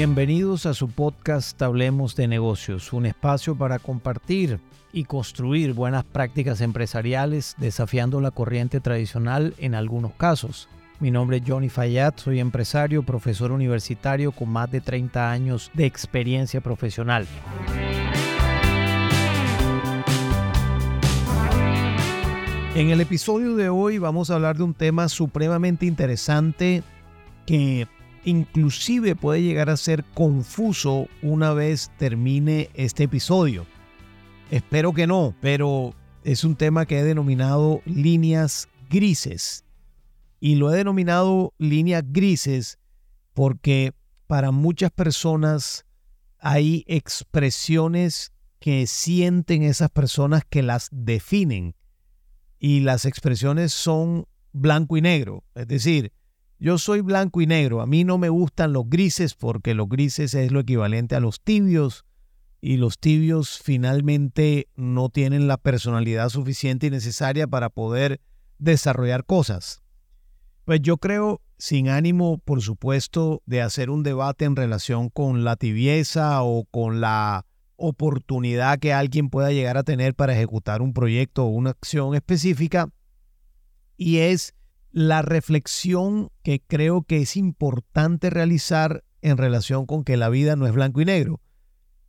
Bienvenidos a su podcast Hablemos de negocios, un espacio para compartir y construir buenas prácticas empresariales desafiando la corriente tradicional en algunos casos. Mi nombre es Johnny Fayad, soy empresario, profesor universitario con más de 30 años de experiencia profesional. En el episodio de hoy vamos a hablar de un tema supremamente interesante que inclusive puede llegar a ser confuso una vez termine este episodio. Espero que no, pero es un tema que he denominado líneas grises. Y lo he denominado líneas grises porque para muchas personas hay expresiones que sienten esas personas que las definen. Y las expresiones son blanco y negro. Es decir, yo soy blanco y negro. A mí no me gustan los grises porque los grises es lo equivalente a los tibios y los tibios finalmente no tienen la personalidad suficiente y necesaria para poder desarrollar cosas. Pues yo creo, sin ánimo, por supuesto, de hacer un debate en relación con la tibieza o con la oportunidad que alguien pueda llegar a tener para ejecutar un proyecto o una acción específica, y es la reflexión que creo que es importante realizar en relación con que la vida no es blanco y negro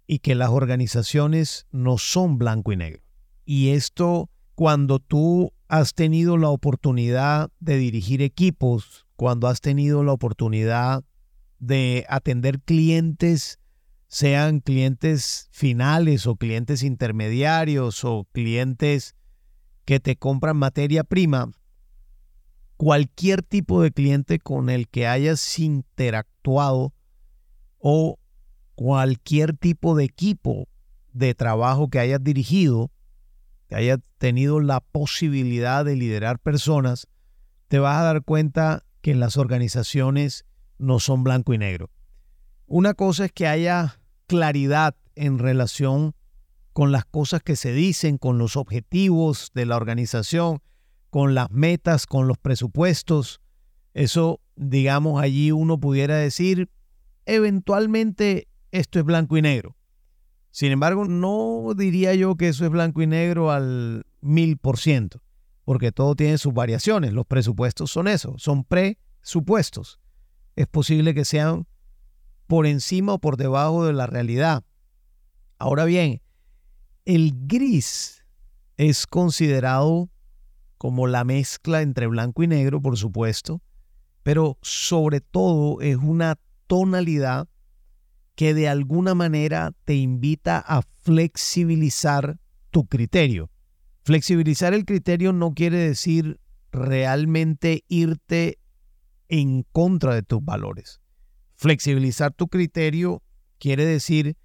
y que las organizaciones no son blanco y negro. Y esto cuando tú has tenido la oportunidad de dirigir equipos, cuando has tenido la oportunidad de atender clientes, sean clientes finales o clientes intermediarios o clientes que te compran materia prima, cualquier tipo de cliente con el que hayas interactuado o cualquier tipo de equipo de trabajo que hayas dirigido, que hayas tenido la posibilidad de liderar personas, te vas a dar cuenta que las organizaciones no son blanco y negro. Una cosa es que haya claridad en relación con las cosas que se dicen, con los objetivos de la organización, con las metas, con los presupuestos. Eso, digamos, allí uno pudiera decir, eventualmente esto es blanco y negro. Sin embargo, no diría yo que eso es blanco y negro al mil por ciento, porque todo tiene sus variaciones. Los presupuestos son eso, son presupuestos. Es posible que sean por encima o por debajo de la realidad. Ahora bien, el gris es considerado como la mezcla entre blanco y negro, por supuesto, pero sobre todo es una tonalidad que de alguna manera te invita a flexibilizar tu criterio. Flexibilizar el criterio no quiere decir realmente irte en contra de tus valores. Flexibilizar tu criterio quiere decir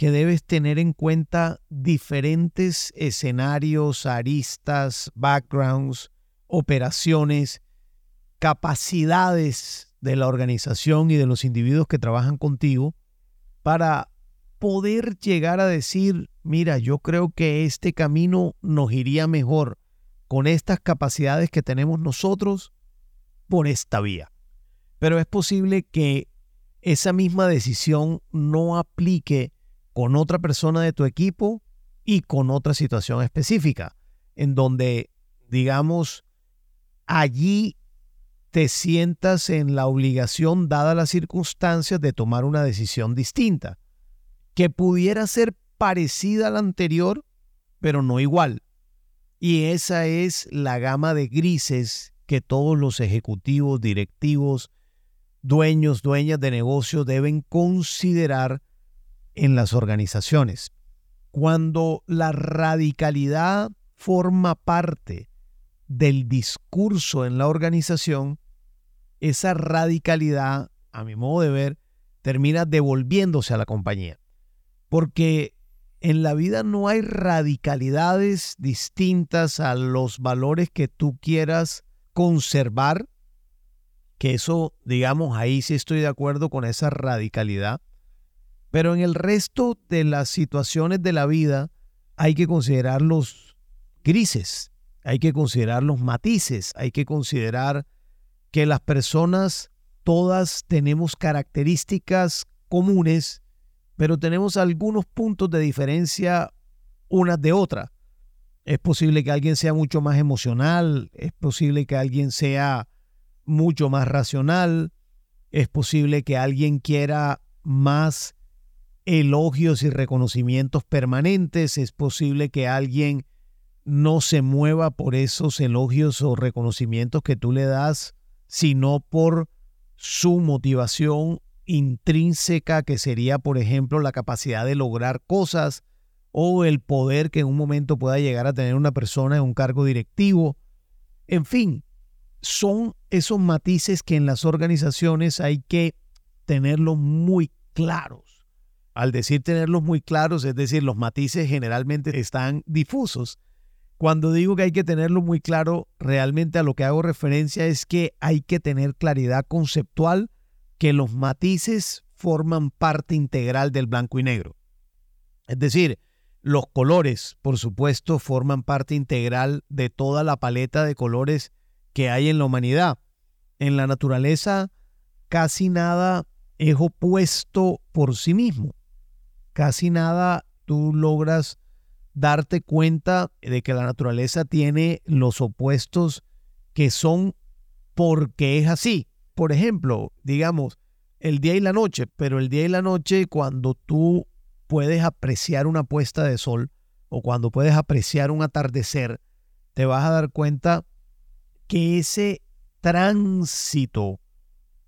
que debes tener en cuenta diferentes escenarios, aristas, backgrounds, operaciones, capacidades de la organización y de los individuos que trabajan contigo para poder llegar a decir, mira, yo creo que este camino nos iría mejor con estas capacidades que tenemos nosotros por esta vía. Pero es posible que esa misma decisión no aplique con otra persona de tu equipo y con otra situación específica, en donde, digamos, allí te sientas en la obligación, dadas las circunstancias, de tomar una decisión distinta, que pudiera ser parecida a la anterior, pero no igual. Y esa es la gama de grises que todos los ejecutivos, directivos, dueños, dueñas de negocios deben considerar en las organizaciones. Cuando la radicalidad forma parte del discurso en la organización, esa radicalidad, a mi modo de ver, termina devolviéndose a la compañía. Porque en la vida no hay radicalidades distintas a los valores que tú quieras conservar, que eso, digamos, ahí sí estoy de acuerdo con esa radicalidad, pero en el resto de las situaciones de la vida hay que considerar los grises, hay que considerar los matices, hay que considerar que las personas todas tenemos características comunes, pero tenemos algunos puntos de diferencia unas de otras. Es posible que alguien sea mucho más emocional, es posible que alguien sea mucho más racional, es posible que alguien quiera más elogios y reconocimientos permanentes, es posible que alguien no se mueva por esos elogios o reconocimientos que tú le das, sino por su motivación intrínseca, que sería, por ejemplo, la capacidad de lograr cosas o el poder que en un momento pueda llegar a tener una persona en un cargo directivo. En fin, son esos matices que en las organizaciones hay que tenerlos muy claros. Al decir tenerlos muy claros, es decir, los matices generalmente están difusos. Cuando digo que hay que tenerlo muy claro, realmente a lo que hago referencia es que hay que tener claridad conceptual que los matices forman parte integral del blanco y negro. Es decir, los colores, por supuesto, forman parte integral de toda la paleta de colores que hay en la humanidad. En la naturaleza, casi nada es opuesto por sí mismo. Casi nada tú logras darte cuenta de que la naturaleza tiene los opuestos que son porque es así. Por ejemplo, digamos, el día y la noche, pero el día y la noche cuando tú puedes apreciar una puesta de sol o cuando puedes apreciar un atardecer, te vas a dar cuenta que ese tránsito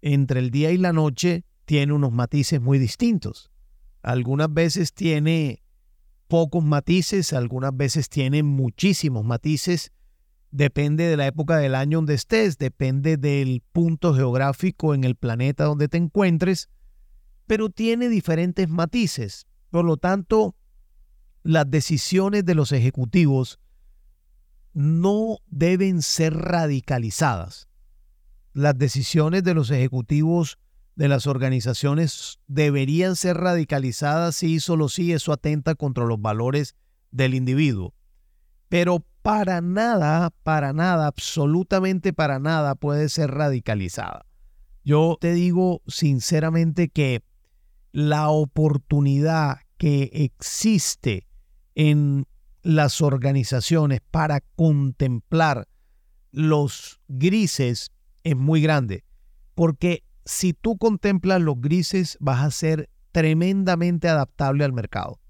entre el día y la noche tiene unos matices muy distintos. Algunas veces tiene pocos matices, algunas veces tiene muchísimos matices. Depende de la época del año donde estés, depende del punto geográfico en el planeta donde te encuentres, pero tiene diferentes matices. Por lo tanto, las decisiones de los ejecutivos no deben ser radicalizadas. Las decisiones de los ejecutivos de las organizaciones deberían ser radicalizadas y solo si eso atenta contra los valores del individuo. Pero para nada, para nada, absolutamente para nada puede ser radicalizada. Yo te digo sinceramente que la oportunidad que existe en las organizaciones para contemplar los grises es muy grande. Porque si tú contemplas los grises, vas a ser tremendamente adaptable al mercado.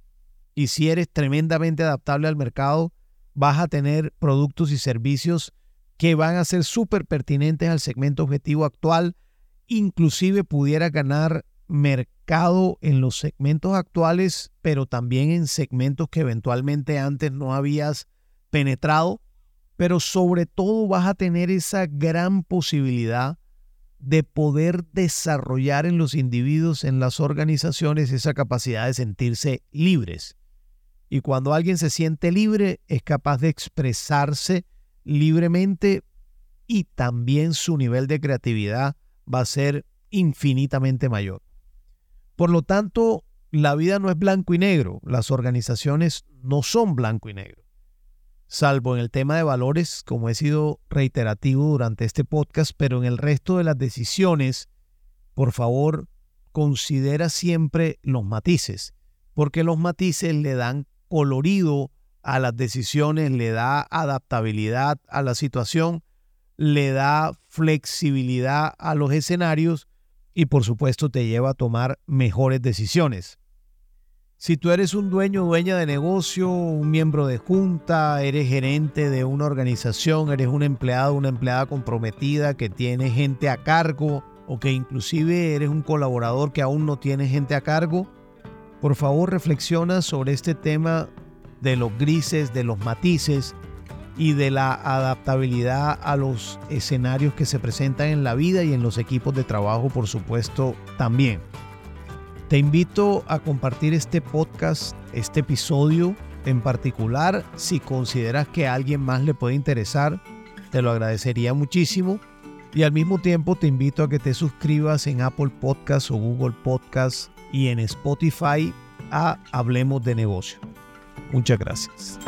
Y si eres tremendamente adaptable al mercado, vas a tener productos y servicios que van a ser súper pertinentes al segmento objetivo actual. Inclusive pudiera ganar mercado en los segmentos actuales, pero también en segmentos que eventualmente antes no habías penetrado, pero sobre todo vas a tener esa gran posibilidad de poder desarrollar en los individuos, en las organizaciones, esa capacidad de sentirse libres. Y cuando alguien se siente libre, es capaz de expresarse libremente y también su nivel de creatividad va a ser infinitamente mayor. Por lo tanto, la vida no es blanco y negro, las organizaciones no son blanco y negro. Salvo en el tema de valores, como he sido reiterativo durante este podcast, pero en el resto de las decisiones, por favor, considera siempre los matices, porque los matices le dan colorido a las decisiones, le da adaptabilidad a la situación, le da flexibilidad a los escenarios y por supuesto te lleva a tomar mejores decisiones. Si tú eres un dueño o dueña de negocio, un miembro de junta, eres gerente de una organización, eres un empleado, una empleada comprometida que tiene gente a cargo o que inclusive eres un colaborador que aún no tiene gente a cargo, por favor reflexiona sobre este tema de los grises, de los matices y de la adaptabilidad a los escenarios que se presentan en la vida y en los equipos de trabajo, por supuesto, también. Te invito a compartir este podcast, este episodio en particular, si consideras que a alguien más le puede interesar, te lo agradecería muchísimo. Y al mismo tiempo te invito a que te suscribas en Apple Podcasts o Google Podcasts y en Spotify a Hablemos de Negocio. Muchas gracias.